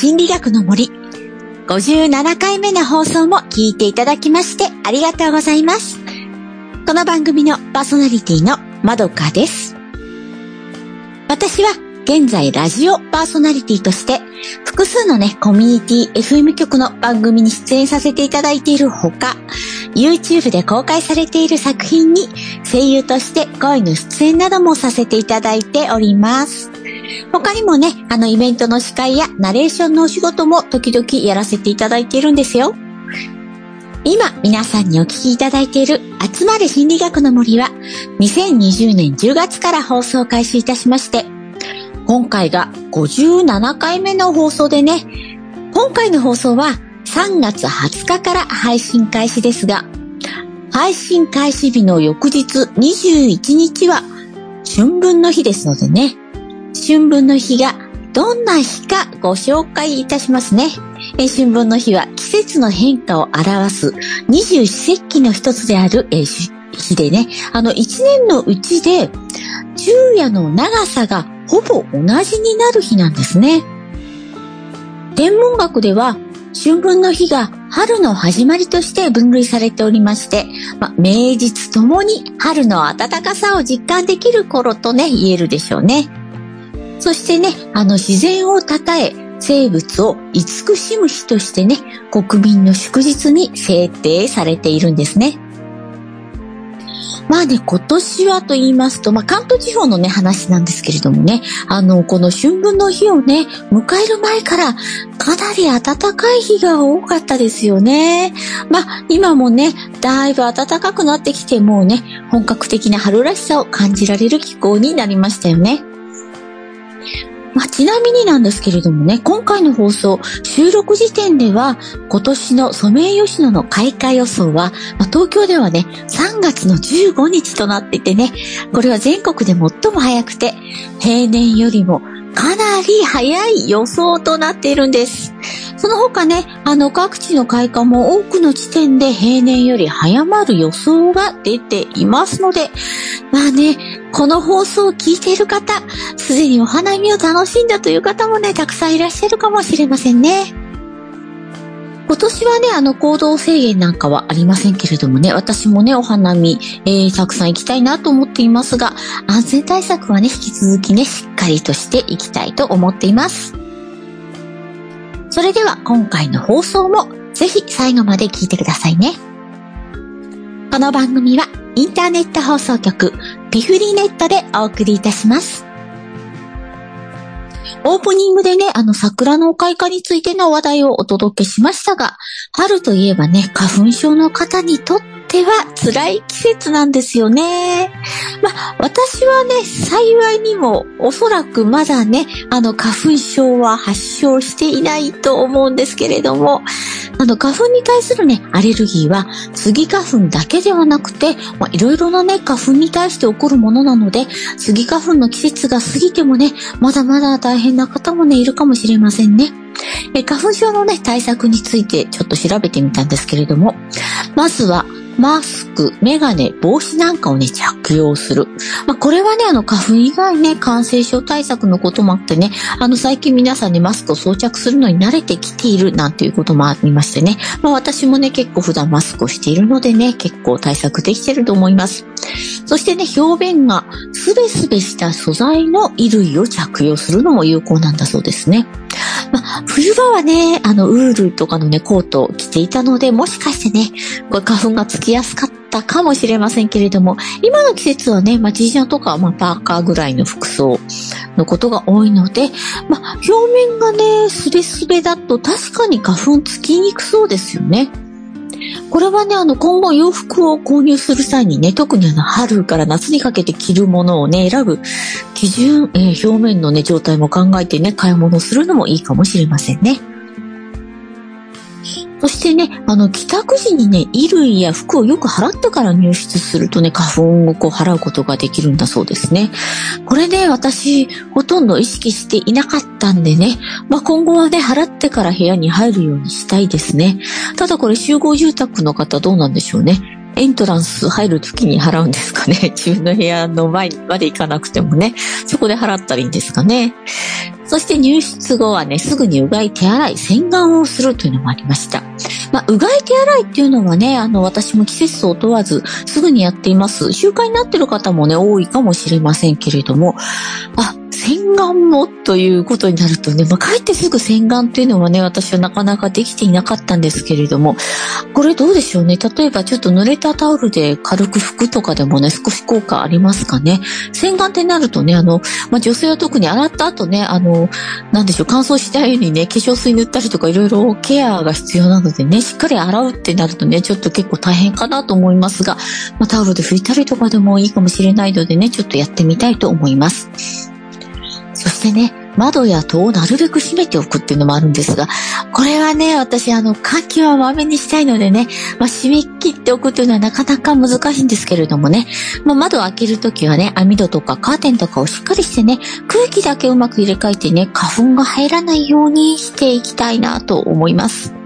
心理学の森。57回目の放送も聞いていただきましてありがとうございます。この番組のパーソナリティのまどかです。私は現在ラジオパーソナリティとして複数のね、コミュニティ FM 局の番組に出演させていただいているほか、YouTube で公開されている作品に声優として声の出演などもさせていただいております。他にもね、あのイベントの司会やナレーションのお仕事も時々やらせていただいているんですよ。今皆さんにお聞きいただいている集まる心理学の森は2020年10月から放送開始いたしまして今回が57回目の放送でね今回の放送は3月20日から配信開始ですが配信開始日の翌日21日は春分の日ですのでね春分の日がどんな日かご紹介いたしますね。え春分の日は季節の変化を表す二十四節気の一つである、え日でね、あの一年のうちで昼夜の長さがほぼ同じになる日なんですね。天文学では春分の日が春の始まりとして分類されておりまして、ま名実ともに春の暖かさを実感できる頃とね、言えるでしょうね。そしてね、あの自然を称え、生物を慈しむ日としてね、国民の祝日に制定されているんですね。まあね、今年はと言いますと、まあ関東地方のね、話なんですけれどもね、あの、この春分の日をね、迎える前からかなり暖かい日が多かったですよね。まあ今もね、だいぶ暖かくなってきて、もうね、本格的な春らしさを感じられる気候になりましたよね。まあ、ちなみになんですけれどもね、今回の放送、収録時点では、今年のソメイヨシノの開花予想は、まあ、東京ではね、3月の15日となっていてね、これは全国で最も早くて、平年よりもかなり早い予想となっているんです。その他ね、あの各地の開花も多くの地点で平年より早まる予想が出ていますので、まあね、この放送を聞いている方、すでにお花見を楽しんだという方もね、たくさんいらっしゃるかもしれませんね。今年はね、あの行動制限なんかはありませんけれどもね、私もね、お花見、えー、たくさん行きたいなと思っていますが、安全対策はね、引き続きね、しっかりとしていきたいと思っています。それでは今回の放送もぜひ最後まで聞いてくださいね。この番組はインターネット放送局ピフリネットでお送りいたします。オープニングでね、あの桜の開花についての話題をお届けしましたが、春といえばね、花粉症の方にとっては辛い季節なんですよね。まあ、私はね、幸いにもおそらくまだね、あの花粉症は発症していないと思うんですけれども、あの花粉に対するね、アレルギーはスギ花粉だけではなくて、まあ、いろいろなね、花粉に対して起こるものなので、スギ花粉の季節が過ぎてもね、まだまだ大変な方もね、いるかもしれませんね。え花粉症のね、対策についてちょっと調べてみたんですけれども、まずは、マスク、メガネ、帽子なんかをね、着用する。まあ、これはね、あの、花粉以外ね、感染症対策のこともあってね、あの、最近皆さんね、マスクを装着するのに慣れてきているなんていうこともありましてね。まあ、私もね、結構普段マスクをしているのでね、結構対策できてると思います。そしてね、表面がスベスベした素材の衣類を着用するのも有効なんだそうですね。まあ、冬場はね、あの、ウールとかのね、コートを着ていたので、もしかしてね、これ花粉がつきやすかったかもしれませんけれども、今の季節はね、まあ、G ジャンとか、まあ、パーカーぐらいの服装のことが多いので、まあ、表面がね、スベスベだと確かに花粉つきにくそうですよね。これはね、あの、今後洋服を購入する際にね、特にあの、春から夏にかけて着るものをね、選ぶ基準、えー、表面のね、状態も考えてね、買い物するのもいいかもしれませんね。そしてね、あの、帰宅時にね、衣類や服をよく払ってから入室するとね、花粉をこう払うことができるんだそうですね。これね、私、ほとんど意識していなかったんでね、まあ、今後はね、払ってから部屋に入るようにしたいですね。ただこれ集合住宅の方どうなんでしょうね。エントランス入るときに払うんですかね。自分の部屋の前まで行かなくてもね、そこで払ったらいいんですかね。そして入室後はね、すぐにうがい手洗い、洗顔をするというのもありました。まあ、うがい手洗いっていうのはね、あの、私も季節を問わず、すぐにやっています。習慣になってる方もね、多いかもしれませんけれども、あ、洗顔もということになるとね、まあ、帰ってすぐ洗顔っていうのはね、私はなかなかできていなかったんですけれども、これどうでしょうね？例えばちょっと濡れたタオルで軽く拭くとかでもね、少し効果ありますかね？洗顔ってなるとね、あの、まあ、女性は特に洗った後ね、あの、なんでしょう、乾燥したようにね、化粧水塗ったりとかいろいろケアが必要なのでね、しっかり洗うってなるとね、ちょっと結構大変かなと思いますが、まあ、タオルで拭いたりとかでもいいかもしれないのでね、ちょっとやってみたいと思います。そしてね、窓や戸をなるべく閉めておくっていうのもあるんですが、これはね、私、あの、換気はまめにしたいのでね、まあ、閉め切っておくというのはなかなか難しいんですけれどもね、まあ、窓を開けるときはね、網戸とかカーテンとかをしっかりしてね、空気だけうまく入れ替えてね、花粉が入らないようにしていきたいなと思います。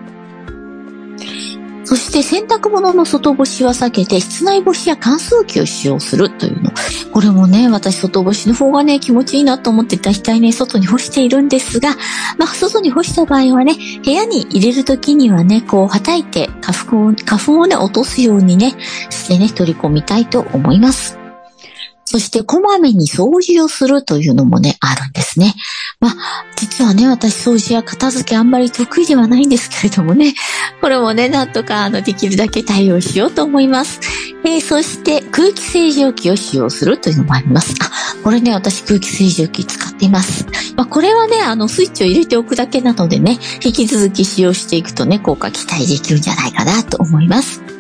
そして洗濯物の外干しは避けて室内干しや乾燥機を使用するというの。これもね、私外干しの方がね、気持ちいいなと思って大体ね、外に干しているんですが、まあ、外に干した場合はね、部屋に入れる時にはね、こう、はたいて花粉を、花粉をね、落とすようにね、してね、取り込みたいと思います。そしてこまめに掃除をするというのもね、あるんですね。まあ、実はね、私掃除や片付けあんまり得意ではないんですけれどもね、これもね、なんとかあの、できるだけ対応しようと思います。えー、そして空気清浄機を使用するというのもあります。あ、これね、私空気清浄機使っています。まあ、これはね、あの、スイッチを入れておくだけなのでね、引き続き使用していくとね、効果期待できるんじゃないかなと思います。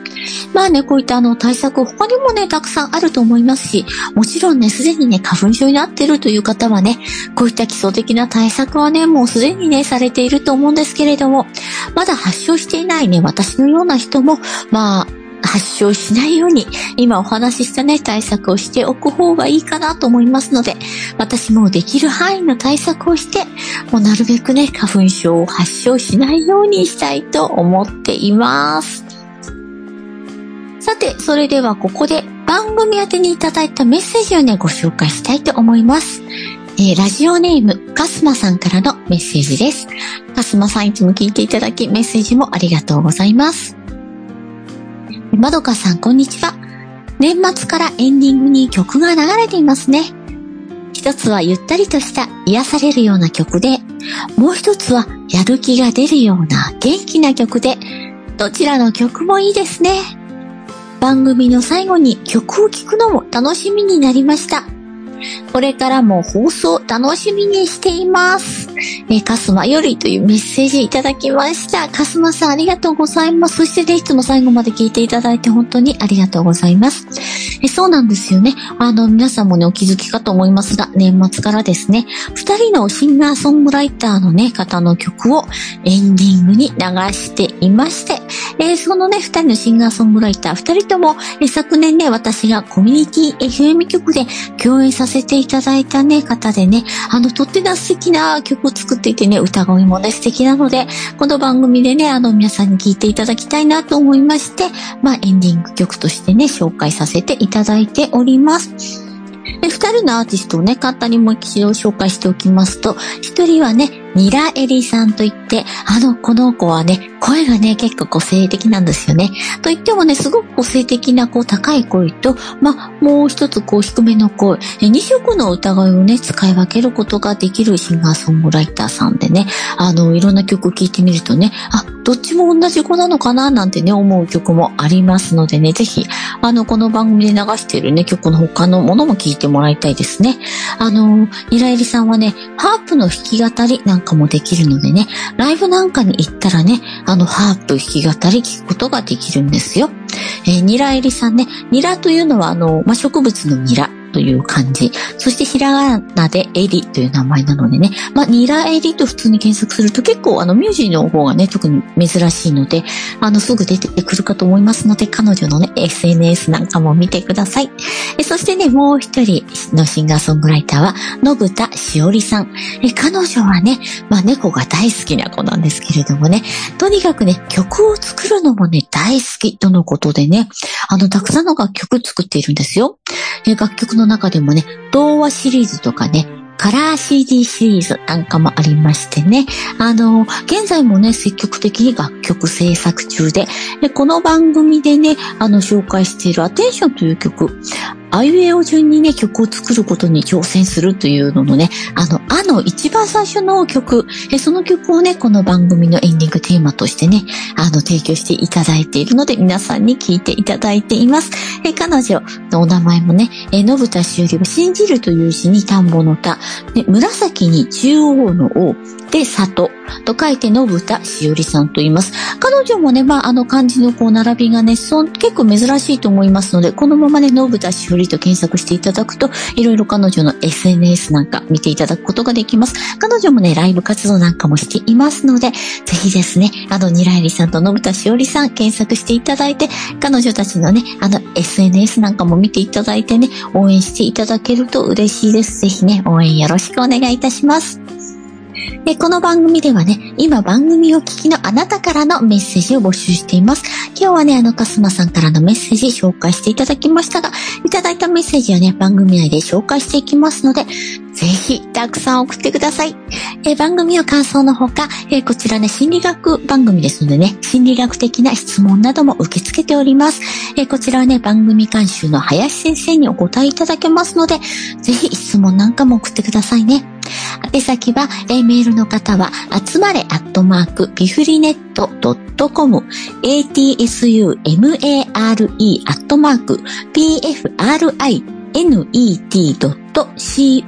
まあね、こういったあの対策、他にもね、たくさんあると思いますし、もちろんね、すでにね、花粉症になってるという方はね、こういった基礎的な対策はね、もうすでにね、されていると思うんですけれども、まだ発症していないね、私のような人も、まあ、発症しないように、今お話ししたね、対策をしておく方がいいかなと思いますので、私もできる範囲の対策をして、もうなるべくね、花粉症を発症しないようにしたいと思っています。さて、それではここで番組宛てにいただいたメッセージをね、ご紹介したいと思います。えー、ラジオネーム、かすまさんからのメッセージです。かすまさんいつも聞いていただき、メッセージもありがとうございます。まどかさん、こんにちは。年末からエンディングに曲が流れていますね。一つはゆったりとした癒されるような曲で、もう一つはやる気が出るような元気な曲で、どちらの曲もいいですね。番組の最後に曲を聴くのも楽しみになりました。これからも放送楽しみにしています。えー、かすまよりというメッセージいただきました。かすまさんありがとうございます。そしてね、いつも最後まで聞いていただいて本当にありがとうございます。えそうなんですよね。あの、皆さんもね、お気づきかと思いますが、年末からですね、二人のシンガーソングライターのね、方の曲をエンディングに流していまして、えー、そのね、二人のシンガーソングライター、二人とも、えー、昨年ね、私がコミュニティ FM 曲で共演させていただいたね、方でね、あの、とっても素敵な曲を作っていてね、歌声もね、素敵なので、この番組でね、あの、皆さんに聴いていただきたいなと思いまして、まあ、エンディング曲としてね、紹介させていただいております。で、二人のアーティストをね、簡単にもう一度紹介しておきますと、一人はね、ニラエリさんといって、あの、この子はね、声がね、結構個性的なんですよね。と言ってもね、すごく個性的な、こう、高い声と、まあ、もう一つ、こう、低めの声、二色の歌声をね、使い分けることができるシンガーソングライターさんでね、あの、いろんな曲聴いてみるとね、あ、どっちも同じ子なのかななんてね、思う曲もありますのでね、ぜひ、あの、この番組で流しているね、曲の他のものも聴いてもらいたいですね。あの、ニラエリさんはね、ハープの弾き語りなんかもできるのでね、ライブなんかに行ったらね、あの、ハープ弾き語り聞くことができるんですよ。えー、ニラエリさんね、ニラというのはあの、まあ、植物のニラ。という漢字、そしてひらがなでエリという名前なのでね、まあ、ニラエリと普通に検索すると結構あの、ミュージーの方がね、特に珍しいので、あの、すぐ出てくるかと思いますので、彼女のね、SNS なんかも見てください。えそしてね、もう一人のシンガーソングライターは、信田しおりさん。え彼女はね、まあ、猫が大好きな子なんですけれどもね、とにかくね、曲を作るのもね、大好きとのことでね、あの、たくさんの楽曲作っているんですよ。楽曲の中でもね、童話シリーズとかね、カラー CD シリーズなんかもありましてね。あの、現在もね、積極的に楽曲制作中で、でこの番組でね、あの、紹介しているアテンションという曲、あいうえお順にね、曲を作ることに挑戦するというののね、あの、あの一番最初の曲、えその曲をね、この番組のエンディングテーマとしてね、あの、提供していただいているので、皆さんに聴いていただいています。え彼女のお名前もね、えのぶたしおりは信じるという字に田んぼの田、で紫に中央の王、で、里と書いてのぶたしおりさんと言います。彼女もね、まあ、あの漢字のこう並びがね、そ結構珍しいと思いますので、このままね、のぶたしおりと検索していただくと、いろいろ彼女の SNS なんか見ていただくことができます。彼女もね、ライブ活動なんかもしていますので、ぜひですね、あの、ニラエリさんとのぶたしおりさん検索していただいて、彼女たちのね、あの、SNS なんかも見ていただいてね、応援していただけると嬉しいです。ぜひね、応援よろしくお願いいたします。で、この番組ではね、今番組を聞きのあなたからのメッセージを募集しています。今日はね、あの、かすまさんからのメッセージ紹介していただきましたが、いただいたメッセージはね、番組内で紹介していきますので、ぜひ、たくさん送ってください。え番組の感想のほか、えこちらね、心理学番組ですのでね、心理学的な質問なども受け付けております。えこちらはね、番組監修の林先生にお答えいただけますので、ぜひ質問なんかも送ってくださいね。宛先は、えメールの方は、集まれアットマーク、ビフリネットドットコム、atsumare アットマーク、P. F. R. I. N. E. T. ドット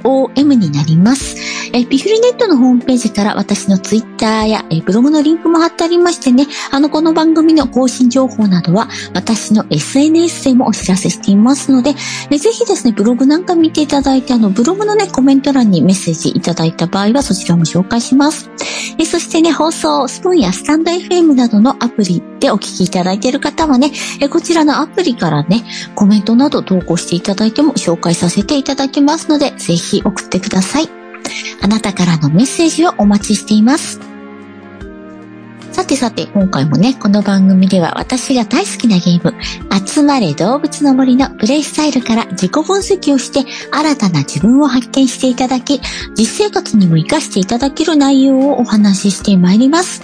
.com になります。えピフリネットのホームページから私のツイッターやえブログのリンクも貼ってありましてね、あの、この番組の更新情報などは私の SNS でもお知らせしていますので、えぜひですね、ブログなんか見ていただいて、あの、ブログのね、コメント欄にメッセージいただいた場合はそちらも紹介します。えそしてね、放送、スプーンやスタンド FM などのアプリでお聞きいただいている方はね、えこちらのアプリからね、コメントなど投稿していただいても紹介させていただき。ますので、ぜひ送ってください。あなたからのメッセージをお待ちしています。さてさて、今回もね、この番組では私が大好きなゲーム、集まれ動物の森のプレイスタイルから自己分析をして、新たな自分を発見していただき、実生活にも活かしていただける内容をお話ししてまいります。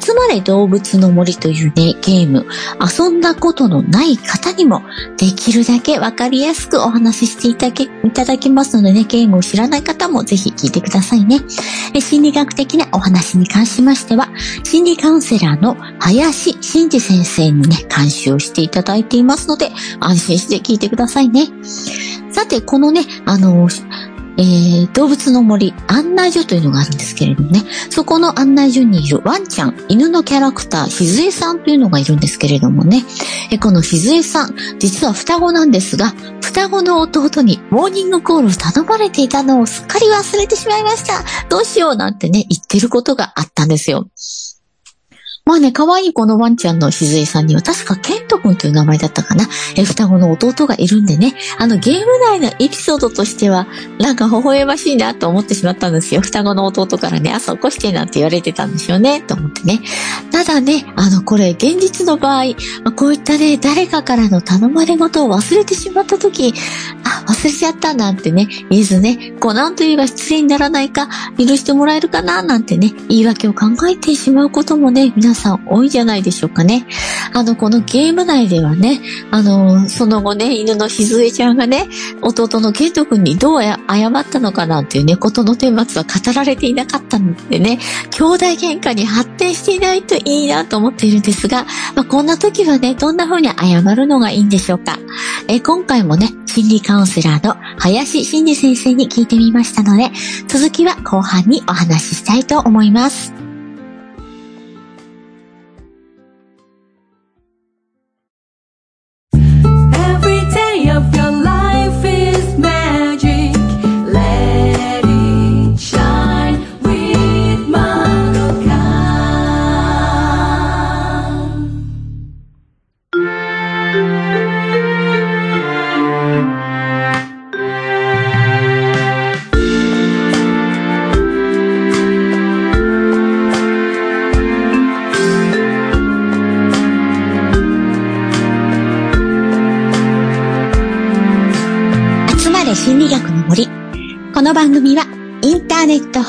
集まれ動物の森というね、ゲーム、遊んだことのない方にも、できるだけわかりやすくお話ししていただけ、いただきますのでね、ゲームを知らない方もぜひ聞いてくださいね。心理学的なお話に関しましては、心理カウンセラーの林真二先生にね、監修をしていただいていますので、安心して聞いてくださいね。さて、このね、あの、えー、動物の森案内所というのがあるんですけれどもね、そこの案内所にいるワンちゃん、犬のキャラクター、しずえさんというのがいるんですけれどもね、えこのしずえさん、実は双子なんですが、双子の弟にモーニングコールを頼まれていたのをすっかり忘れてしまいました。どうしようなんてね、言ってることがあったんですよ。まあね、可愛いこのワンちゃんのしずえさんには、確かケント君という名前だったかな。え、双子の弟がいるんでね、あのゲーム内のエピソードとしては、なんか微笑ましいなと思ってしまったんですよ。双子の弟からね、朝起こしてなんて言われてたんですよね、と思ってね。ただね、あの、これ、現実の場合、こういったね、誰かからの頼まれ事を忘れてしまった時、あ、忘れちゃったなんてね、言えずね、こう、なんと言えば失礼にならないか、許してもらえるかな、なんてね、言い訳を考えてしまうこともね、皆さん多いんじゃないでしょうかね。あの、このゲーム内ではね、あの、その後ね、犬のしずえちゃんがね、弟のケイト君にどう謝ったのかなんていうね、ことの顛末は語られていなかったんでね、兄弟喧嘩に発展していないといいなと思っているんですが、まあ、こんな時はね、どんな風に謝るのがいいんでしょうか。え今回もね、心理カウンセラーの林真二先生に聞いてみましたので、続きは後半にお話ししたいと思います。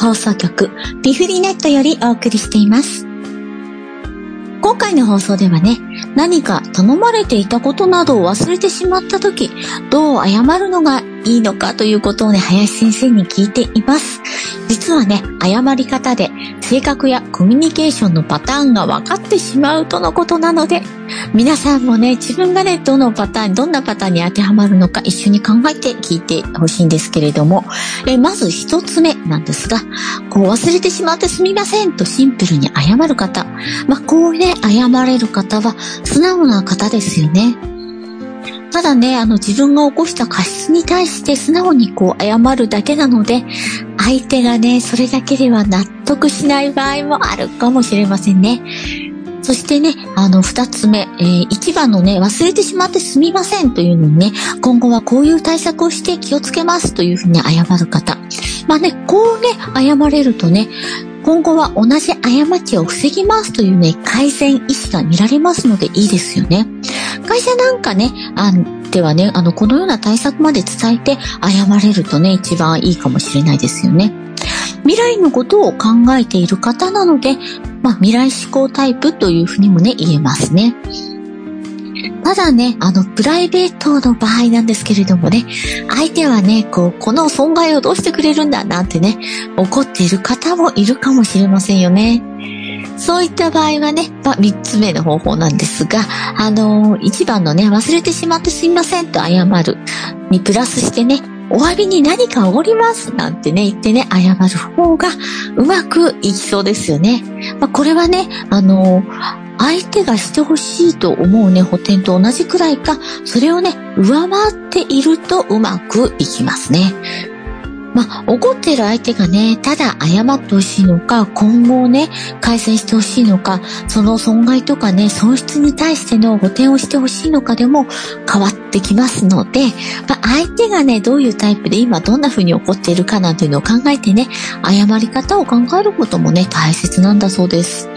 放送局ピフリネットよりお送りしています。今回の放送ではね、何か頼まれていたことなどを忘れてしまった時、どう謝るのがいいのかということをね、林先生に聞いています。実はね、謝り方で性格やコミュニケーションのパターンが分かってしまうとのことなので、皆さんもね、自分がね、どのパターン、どんなパターンに当てはまるのか一緒に考えて聞いてほしいんですけれども、えまず一つ目なんですが、こう忘れてしまってすみませんとシンプルに謝る方。まあ、こうね、謝れる方は素直な方ですよね。ただね、あの自分が起こした過失に対して素直にこう謝るだけなので、相手がね、それだけでは納得しない場合もあるかもしれませんね。そしてね、あの、二つ目、えー、一番のね、忘れてしまってすみませんというのにね、今後はこういう対策をして気をつけますというふうに謝る方。まあね、こうね、謝れるとね、今後は同じ過ちを防ぎますというね、改善意思が見られますのでいいですよね。会社なんかね、あではね、あの、このような対策まで伝えて謝れるとね、一番いいかもしれないですよね。未来のことを考えている方なので、まあ、未来思考タイプというふうにもね、言えますね。ただね、あの、プライベートの場合なんですけれどもね、相手はね、こう、この損害をどうしてくれるんだなんてね、怒っている方もいるかもしれませんよね。そういった場合はね、まあ、3つ目の方法なんですが、あのー、1番のね、忘れてしまってすみませんと謝るにプラスしてね、お詫びに何かおごります？なんてね、言ってね、謝る方がうまくいきそうですよね。まあ、これはね、あのー、相手がしてほしいと思うね、補填と同じくらいか、それをね、上回っているとうまくいきますね。まあ、怒ってる相手がね、ただ謝ってほしいのか、今後ね、改善してほしいのか、その損害とかね、損失に対しての補填をしてほしいのかでも変わってきますので、まあ、相手がね、どういうタイプで今どんな風に怒っているかなんていうのを考えてね、謝り方を考えることもね、大切なんだそうです。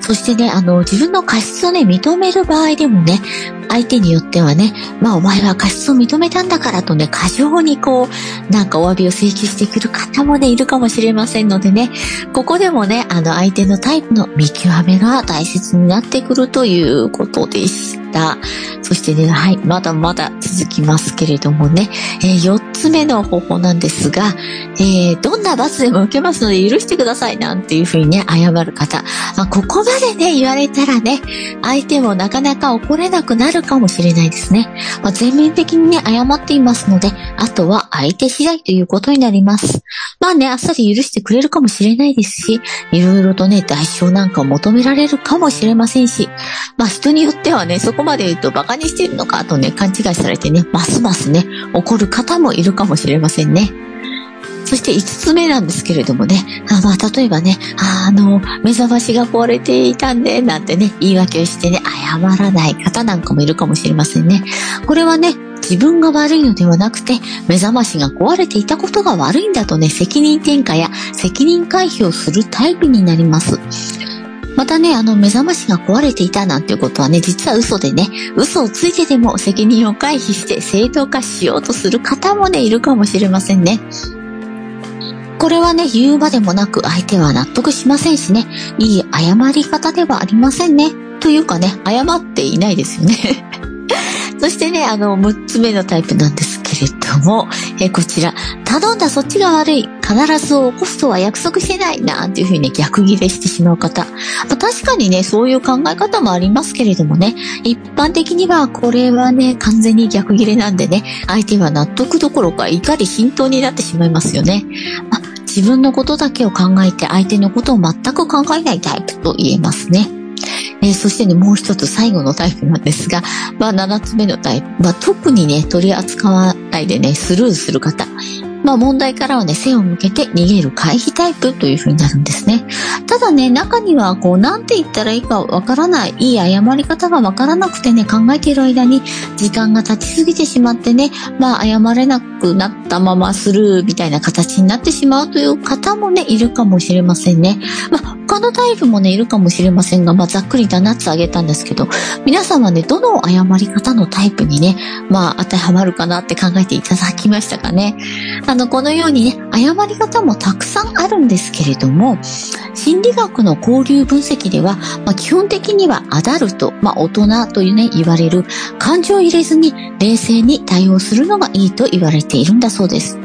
そしてね、あの、自分の過失をね、認める場合でもね、相手によってはね、まあお前は過失を認めたんだからとね、過剰にこう、なんかお詫びを請求してくる方もね、いるかもしれませんのでね、ここでもね、あの相手のタイプの見極めが大切になってくるということでした。そしてね、はい、まだまだ続きますけれどもね、えー、4つ目の方法なんですが、えー、どんな罰でも受けますので許してくださいなんていうふうにね、謝る方。まあ、ここまでね、言われたらね、相手もなかなか怒れなくなるかもしれないですね。まあ、全面的にね、謝っていますので、あとは相手次第ということになります。まあね、あっさり許してくれるかもしれないですし、いろいろとね、代償なんかを求められるかもしれませんし、まあ人によってはね、そこまで言うと馬鹿にしてるのかとね、勘違いされてね、ますますね、怒る方もいるかもしれませんね。そして5つ目なんですけれどもね、あまあ、例えばね、あの、目覚ましが壊れていたんで、なんてね、言い訳をしてね、謝らない方なんかもいるかもしれませんね。これはね、自分が悪いのではなくて、目覚ましが壊れていたことが悪いんだとね、責任転嫁や責任回避をするタイプになります。またね、あの、目覚ましが壊れていたなんていうことはね、実は嘘でね、嘘をついてでも責任を回避して正当化しようとする方もね、いるかもしれませんね。これはね、言うまでもなく相手は納得しませんしね、いい謝り方ではありませんね。というかね、謝っていないですよね。そしてね、あの、6つ目のタイプなんですけれども、えこちら、頼んだそっちが悪い。必ず起こすとは約束してない。なんていうふうに逆ギレしてしまう方。ま、確かにね、そういう考え方もありますけれどもね、一般的にはこれはね、完全に逆ギレなんでね、相手は納得どころか怒り浸透になってしまいますよね。まあ、自分のことだけを考えて相手のことを全く考えないタイプと言えますね。えー、そしてね、もう一つ最後のタイプなんですが、まあ、7つ目のタイプ。まあ、特にね、取り扱わないでね、スルーする方。まあ問題からはね、背を向けて逃げる回避タイプというふうになるんですね。ただね、中にはこう、なんて言ったらいいかわからない、いい謝り方がわからなくてね、考えている間に時間が経ちすぎてしまってね、まあ謝れなくなったままスルーみたいな形になってしまうという方もね、いるかもしれませんね。まあ他のタイプもね、いるかもしれませんが、まあ、ざっくり7つ挙げたんですけど、皆さんはね、どの謝り方のタイプにね、まあ、当てはまるかなって考えていただきましたかね。あの、このようにね、謝り方もたくさんあるんですけれども、心理学の交流分析では、まあ、基本的にはアダルト、まあ、大人というね、言われる感情を入れずに冷静に対応するのがいいと言われているんだそうです。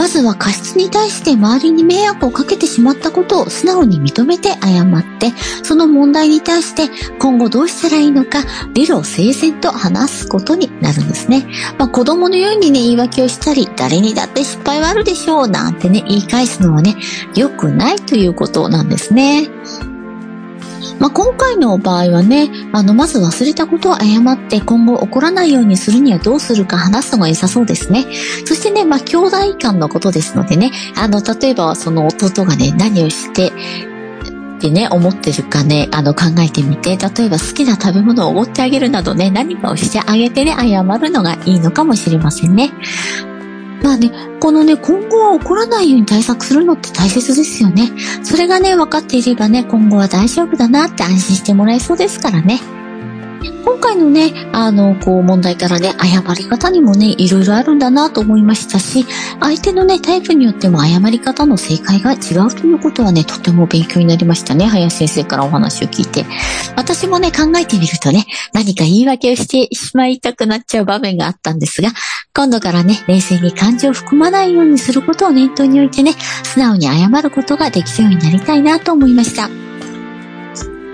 まずは過失に対して周りに迷惑をかけてしまったことを素直に認めて謝って、その問題に対して今後どうしたらいいのか、理路整然と話すことになるんですね。まあ子供のようにね、言い訳をしたり、誰にだって失敗はあるでしょう、なんてね、言い返すのはね、良くないということなんですね。まあ、今回の場合はね、あの、まず忘れたことを謝って今後起こらないようにするにはどうするか話すのが良さそうですね。そしてね、まあ、兄弟間のことですのでね、あの、例えばその弟がね、何をして、ってね、思ってるかね、あの、考えてみて、例えば好きな食べ物をおごってあげるなどね、何かをしてあげてね、謝るのがいいのかもしれませんね。まあね、このね、今後は起こらないように対策するのって大切ですよね。それがね、分かっていればね、今後は大丈夫だなって安心してもらえそうですからね。今回のね、あの、こう問題からね、謝り方にもね、いろいろあるんだなと思いましたし、相手のね、タイプによっても謝り方の正解が違うということはね、とても勉強になりましたね。林先生からお話を聞いて。私もね、考えてみるとね、何か言い訳をしてしまいたくなっちゃう場面があったんですが、今度からね、冷静に感情を含まないようにすることを念頭に置いてね、素直に謝ることができるようになりたいなと思いました。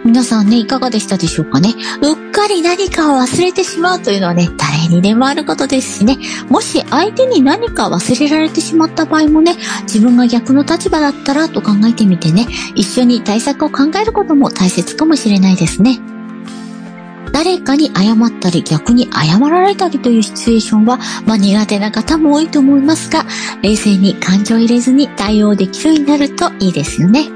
皆さんね、いかがでしたでしょうかね？うっかり何かを忘れてしまうというのはね、誰にでもあることですしね。もし相手に何か忘れられてしまった場合もね、自分が逆の立場だったらと考えてみてね、一緒に対策を考えることも大切かもしれないですね。誰かに謝ったり逆に謝られたりというシチュエーションは、まあ苦手な方も多いと思いますが、冷静に感情を入れずに対応できるようになるといいですよね。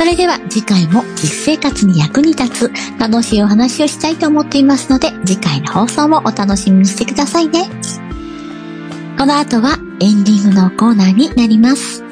それでは次回も実生活に役に立つ楽しいお話をしたいと思っていますので、次回の放送もお楽しみにしてくださいね。この後はエンディングのコーナーになります。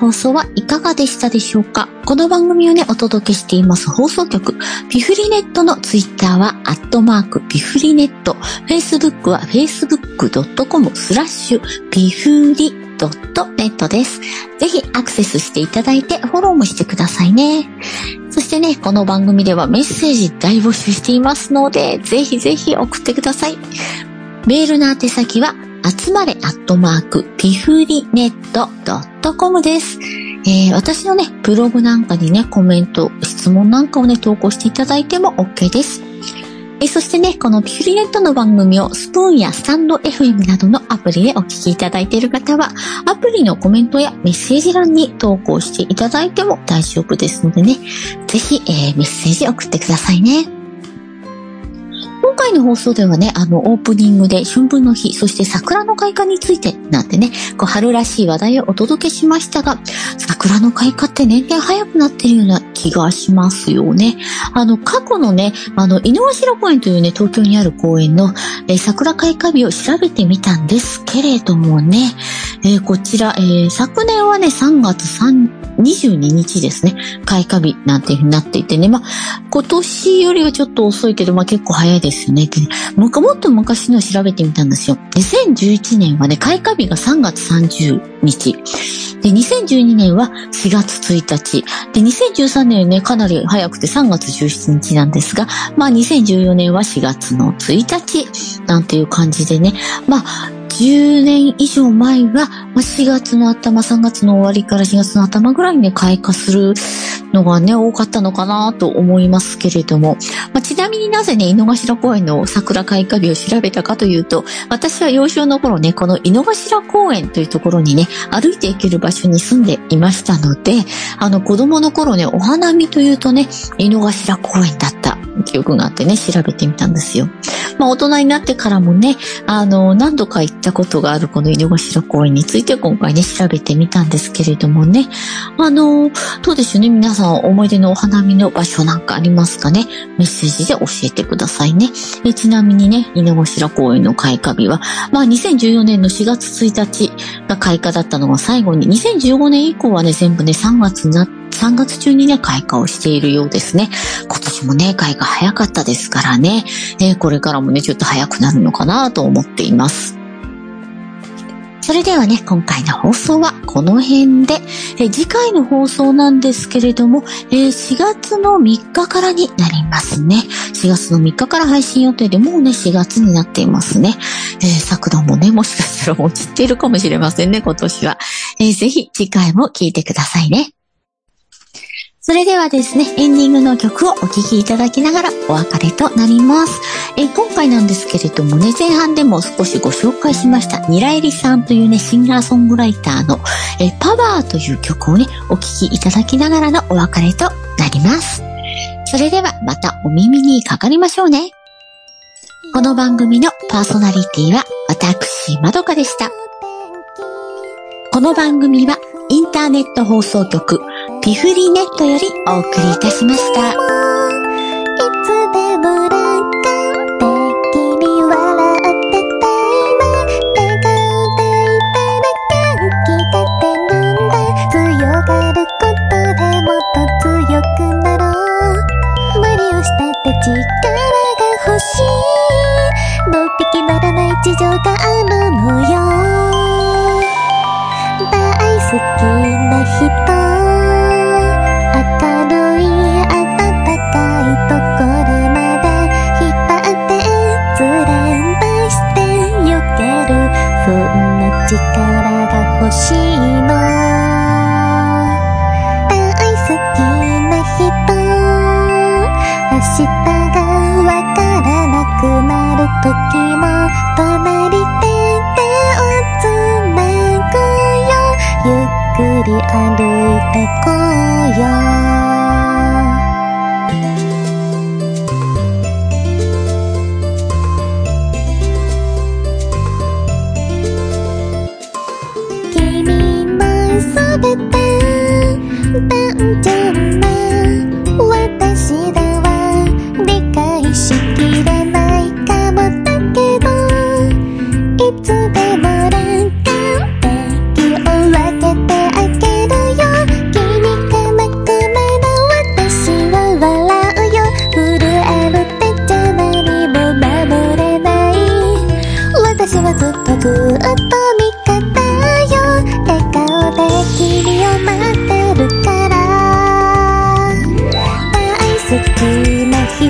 放送はいかがでしたでしょうか？この番組をね、お届けしています放送局、ピフリネットのツイッターは、アットマーク、ピフリネット、Facebook は facebook.com スラッシュ、ピフリドットネットです。ぜひアクセスしていただいてフォローもしてくださいね。そしてね、この番組ではメッセージ大募集していますので、ぜひぜひ送ってください。メールの宛先は、集まれアットマーク、ピフリネットドットコムです。えー、私のね、ブログなんかにね、コメント、質問なんかをね、投稿していただいても OK です。えー、そしてね、このピフリネットの番組をスプーンやスタンド FM などのアプリでお聞きいただいている方は、アプリのコメントやメッセージ欄に投稿していただいても大丈夫ですのでね、ぜひ、えー、メッセージ送ってくださいね。今回の放送ではね、あの、オープニングで春分の日、そして桜の開花についてなんてね、こう春らしい話題をお届けしましたが、桜の開花って年々早くなってるような気がしますよね。あの、過去のね、あの、井上白公園というね、東京にある公園の、え桜開花日を調べてみたんですけれどもね、えー、こちら、えー、昨年はね、3月3 22日ですね、開花日なんていう風になっていてね、まあ、今年よりはちょっと遅いけど、まあ結構早いですよね。でもっと昔の調べてみたんですよ。2011年はね、開花日が3月30日。で、2012年は4月1日。で、2013年ね、かなり早くて3月17日なんですが、まあ2014年は4月の1日なんていう感じでね、まあ10年以上前は、4月の頭、3月の終わりから4月の頭ぐらいにね、開花するのがね、多かったのかなと思いますけれども、まあ、ちなみになぜね、井の頭公園の桜開花日を調べたかというと、私は幼少の頃ね、この井の頭公園というところにね、歩いて行ける場所に住んでいましたので、あの子供の頃ね、お花見というとね、井の頭公園だった記憶があってね、調べてみたんですよ。まあ大人になってからもね、あの、何度か行ったことがあるこの井の頭公園について今回ね、調べてみたんですけれどもね、あの、どうでしょうね、皆さん。思い出のお花見の場所なんかありますかね？メッセージで教えてくださいね。えちなみにね、井の頭公園の開花日は、まあ2014年の4月1日が開花だったのが最後に、2015年以降はね、全部ね、3月になって、3月中にね、開花をしているようですね。今年もね、開花早かったですからね、えー、これからもね、ちょっと早くなるのかなと思っています。それではね、今回の放送はこの辺で、え次回の放送なんですけれども、え、4月の3日からになりますね。4月の3日から配信予定でもうね、4月になっていますね。えー、作動もね、もしかしたら落ちているかもしれませんね、今年は。えー、ぜひ次回も聞いてくださいね。それではですね、エンディングの曲をお聴きいただきながらお別れとなります。え今回なんですけれどもね、前半でも少しご紹介しました、ニラエリさんというね、シンガーソングライターのえパワーという曲をね、お聴きいただきながらのお別れとなります。それではまたお耳にかかりましょうね。この番組のパーソナリティは私、まどかでした。この番組はインターネット放送局フリーネットよりお送りいたしました。隣で手をつなぐよ。ゆっくり歩いてこうよ。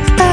Bye.